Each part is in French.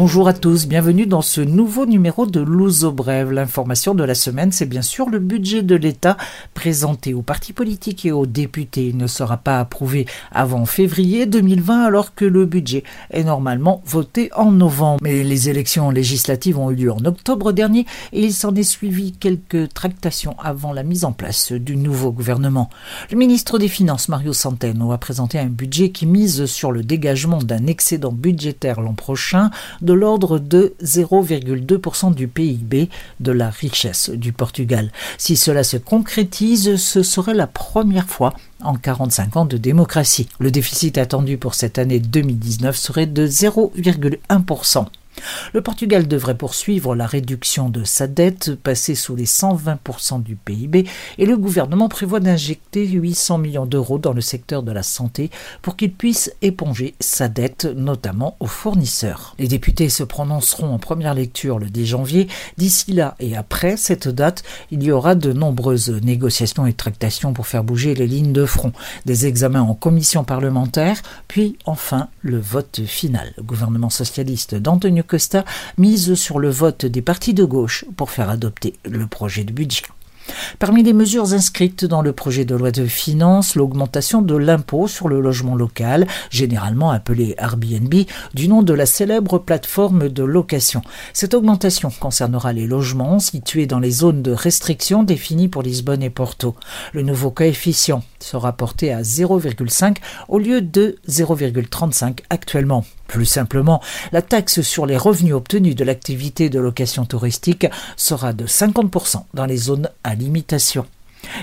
Bonjour à tous, bienvenue dans ce nouveau numéro de l'Ouzo Brève. L'information de la semaine, c'est bien sûr le budget de l'État présenté aux partis politiques et aux députés. Il ne sera pas approuvé avant février 2020 alors que le budget est normalement voté en novembre. Mais les élections législatives ont eu lieu en octobre dernier et il s'en est suivi quelques tractations avant la mise en place du nouveau gouvernement. Le ministre des Finances, Mario Centeno, a présenté un budget qui mise sur le dégagement d'un excédent budgétaire l'an prochain de l'ordre de 0,2% du PIB de la richesse du Portugal. Si cela se concrétise, ce serait la première fois en 45 ans de démocratie. Le déficit attendu pour cette année 2019 serait de 0,1%. Le Portugal devrait poursuivre la réduction de sa dette, passer sous les 120% du PIB, et le gouvernement prévoit d'injecter 800 millions d'euros dans le secteur de la santé pour qu'il puisse éponger sa dette, notamment aux fournisseurs. Les députés se prononceront en première lecture le 10 janvier. D'ici là et après cette date, il y aura de nombreuses négociations et tractations pour faire bouger les lignes de front, des examens en commission parlementaire, puis enfin le vote final. Le gouvernement socialiste d'Antonio Costa mise sur le vote des partis de gauche pour faire adopter le projet de budget. Parmi les mesures inscrites dans le projet de loi de finances, l'augmentation de l'impôt sur le logement local, généralement appelé Airbnb, du nom de la célèbre plateforme de location. Cette augmentation concernera les logements situés dans les zones de restriction définies pour Lisbonne et Porto. Le nouveau coefficient sera porté à 0,5 au lieu de 0,35 actuellement. Plus simplement, la taxe sur les revenus obtenus de l'activité de location touristique sera de 50% dans les zones à limitation.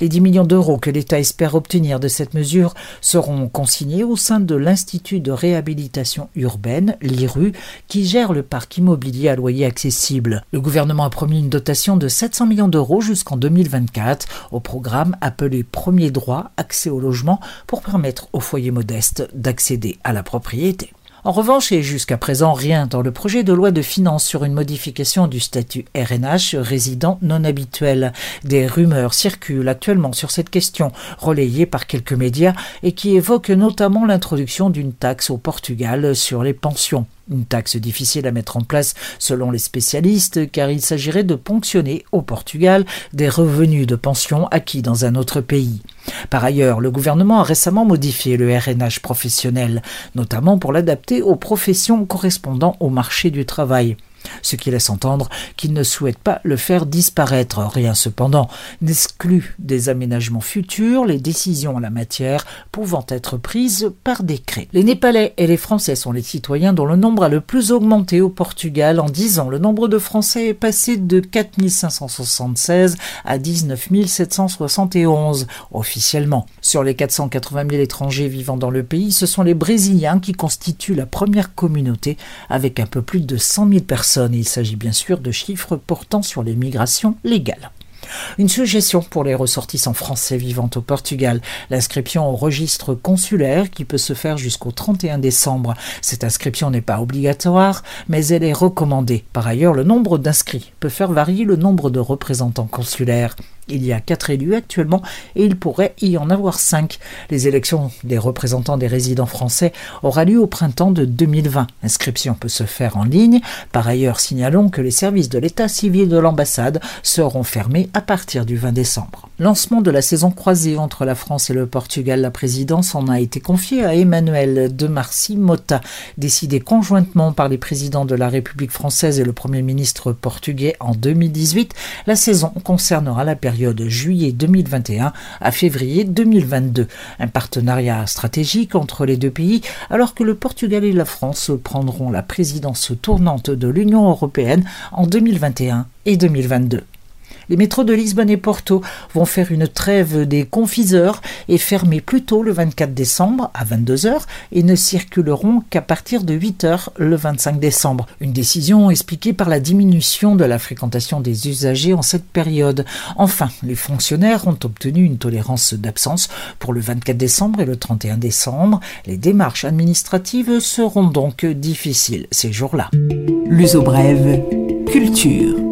Les 10 millions d'euros que l'État espère obtenir de cette mesure seront consignés au sein de l'Institut de réhabilitation urbaine, l'IRU, qui gère le parc immobilier à loyer accessible. Le gouvernement a promis une dotation de 700 millions d'euros jusqu'en 2024 au programme appelé Premier droit accès au logement pour permettre aux foyers modestes d'accéder à la propriété. En revanche, et jusqu'à présent rien dans le projet de loi de finances sur une modification du statut RNH résident non habituel. Des rumeurs circulent actuellement sur cette question, relayées par quelques médias, et qui évoquent notamment l'introduction d'une taxe au Portugal sur les pensions. Une taxe difficile à mettre en place selon les spécialistes car il s'agirait de ponctionner au Portugal des revenus de pension acquis dans un autre pays. Par ailleurs, le gouvernement a récemment modifié le RNH professionnel, notamment pour l'adapter aux professions correspondant au marché du travail ce qui laisse entendre qu'il ne souhaite pas le faire disparaître. Rien cependant n'exclut des aménagements futurs, les décisions en la matière pouvant être prises par décret. Les Népalais et les Français sont les citoyens dont le nombre a le plus augmenté au Portugal. En 10 ans, le nombre de Français est passé de 4576 à 19 771 officiellement. Sur les 480 000 étrangers vivant dans le pays, ce sont les Brésiliens qui constituent la première communauté avec un peu plus de 100 000 personnes il s'agit bien sûr de chiffres portant sur les migrations légales. Une suggestion pour les ressortissants français vivant au Portugal, l'inscription au registre consulaire qui peut se faire jusqu'au 31 décembre. Cette inscription n'est pas obligatoire, mais elle est recommandée. Par ailleurs, le nombre d'inscrits peut faire varier le nombre de représentants consulaires. Il y a quatre élus actuellement et il pourrait y en avoir cinq. Les élections des représentants des résidents français aura lieu au printemps de 2020. L'inscription peut se faire en ligne. Par ailleurs, signalons que les services de l'état civil de l'ambassade seront fermés à partir du 20 décembre. Lancement de la saison croisée entre la France et le Portugal, la présidence en a été confiée à Emmanuel de Marcy Mota, décidé conjointement par les présidents de la République française et le Premier ministre portugais en 2018. La saison concernera la période de juillet 2021 à février 2022. Un partenariat stratégique entre les deux pays alors que le Portugal et la France prendront la présidence tournante de l'Union européenne en 2021 et 2022. Les métros de Lisbonne et Porto vont faire une trêve des confiseurs et fermer plus tôt le 24 décembre à 22h et ne circuleront qu'à partir de 8h le 25 décembre. Une décision expliquée par la diminution de la fréquentation des usagers en cette période. Enfin, les fonctionnaires ont obtenu une tolérance d'absence pour le 24 décembre et le 31 décembre. Les démarches administratives seront donc difficiles ces jours-là. L'uso brève, culture.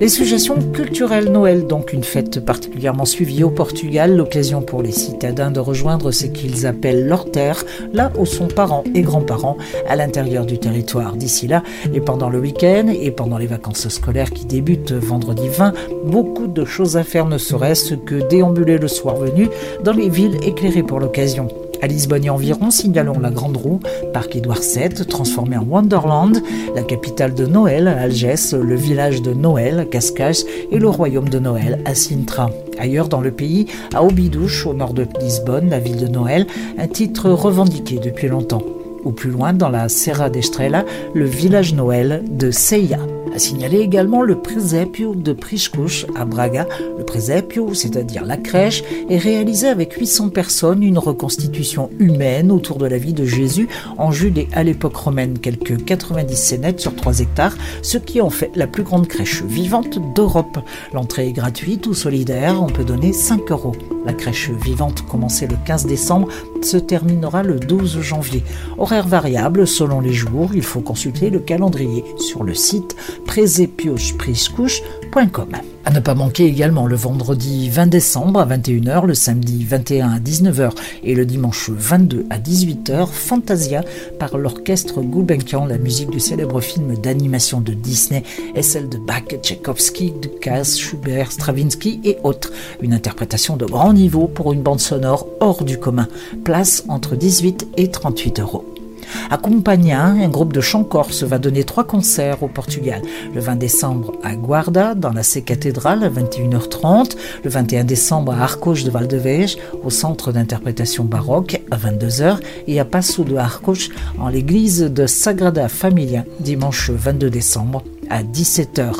Les suggestions culturelles Noël, donc une fête particulièrement suivie au Portugal, l'occasion pour les citadins de rejoindre ce qu'ils appellent leur terre, là où sont parents et grands-parents, à l'intérieur du territoire. D'ici là, et pendant le week-end, et pendant les vacances scolaires qui débutent vendredi 20, beaucoup de choses à faire ne serait-ce que déambuler le soir venu dans les villes éclairées pour l'occasion. À Lisbonne et environ, signalons la Grande Roue, parc Édouard VII, transformé en Wonderland, la capitale de Noël, Algès, le village de Noël, Cascais, et le royaume de Noël, à Sintra. Ailleurs dans le pays, à Obidouche, au nord de Lisbonne, la ville de Noël, un titre revendiqué depuis longtemps. Ou plus loin, dans la Serra d'Estrela, le village Noël de Seia. A signaler également le Presépio de Priscouche à Braga. Le Presépio, c'est-à-dire la crèche, est réalisé avec 800 personnes, une reconstitution humaine autour de la vie de Jésus en Judée à l'époque romaine, quelques 90 scénettes sur 3 hectares, ce qui en fait la plus grande crèche vivante d'Europe. L'entrée est gratuite ou solidaire, on peut donner 5 euros. La crèche vivante commencée le 15 décembre se terminera le 12 janvier. Horaire variable selon les jours, il faut consulter le calendrier sur le site presepiochpriscouche.com. À ne pas manquer également le vendredi 20 décembre à 21h, le samedi 21 à 19h et le dimanche 22 à 18h, Fantasia par l'orchestre Gulbenkian, la musique du célèbre film d'animation de Disney et celle de Bach, Tchaïkovski, Dukas, Schubert, Stravinsky et autres. Une interprétation de grand niveau pour une bande sonore hors du commun. Place entre 18 et 38 euros. À Compagna, un groupe de chants corse va donner trois concerts au Portugal. Le 20 décembre à Guarda, dans la C cathédrale à 21h30. Le 21 décembre à Arcos de Valdevez, au centre d'interprétation baroque à 22h. Et à Passo de Arcos, en l'église de Sagrada Familia, dimanche 22 décembre à 17h.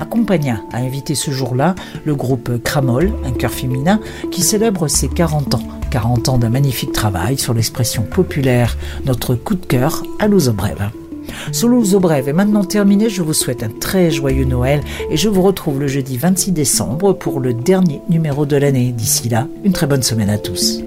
Accompagna a invité ce jour-là le groupe Cramol, un chœur féminin, qui célèbre ses 40 ans. 40 ans d'un magnifique travail sur l'expression populaire, notre coup de cœur à Brève. Ce Brève est maintenant terminé, je vous souhaite un très joyeux Noël et je vous retrouve le jeudi 26 décembre pour le dernier numéro de l'année. D'ici là, une très bonne semaine à tous.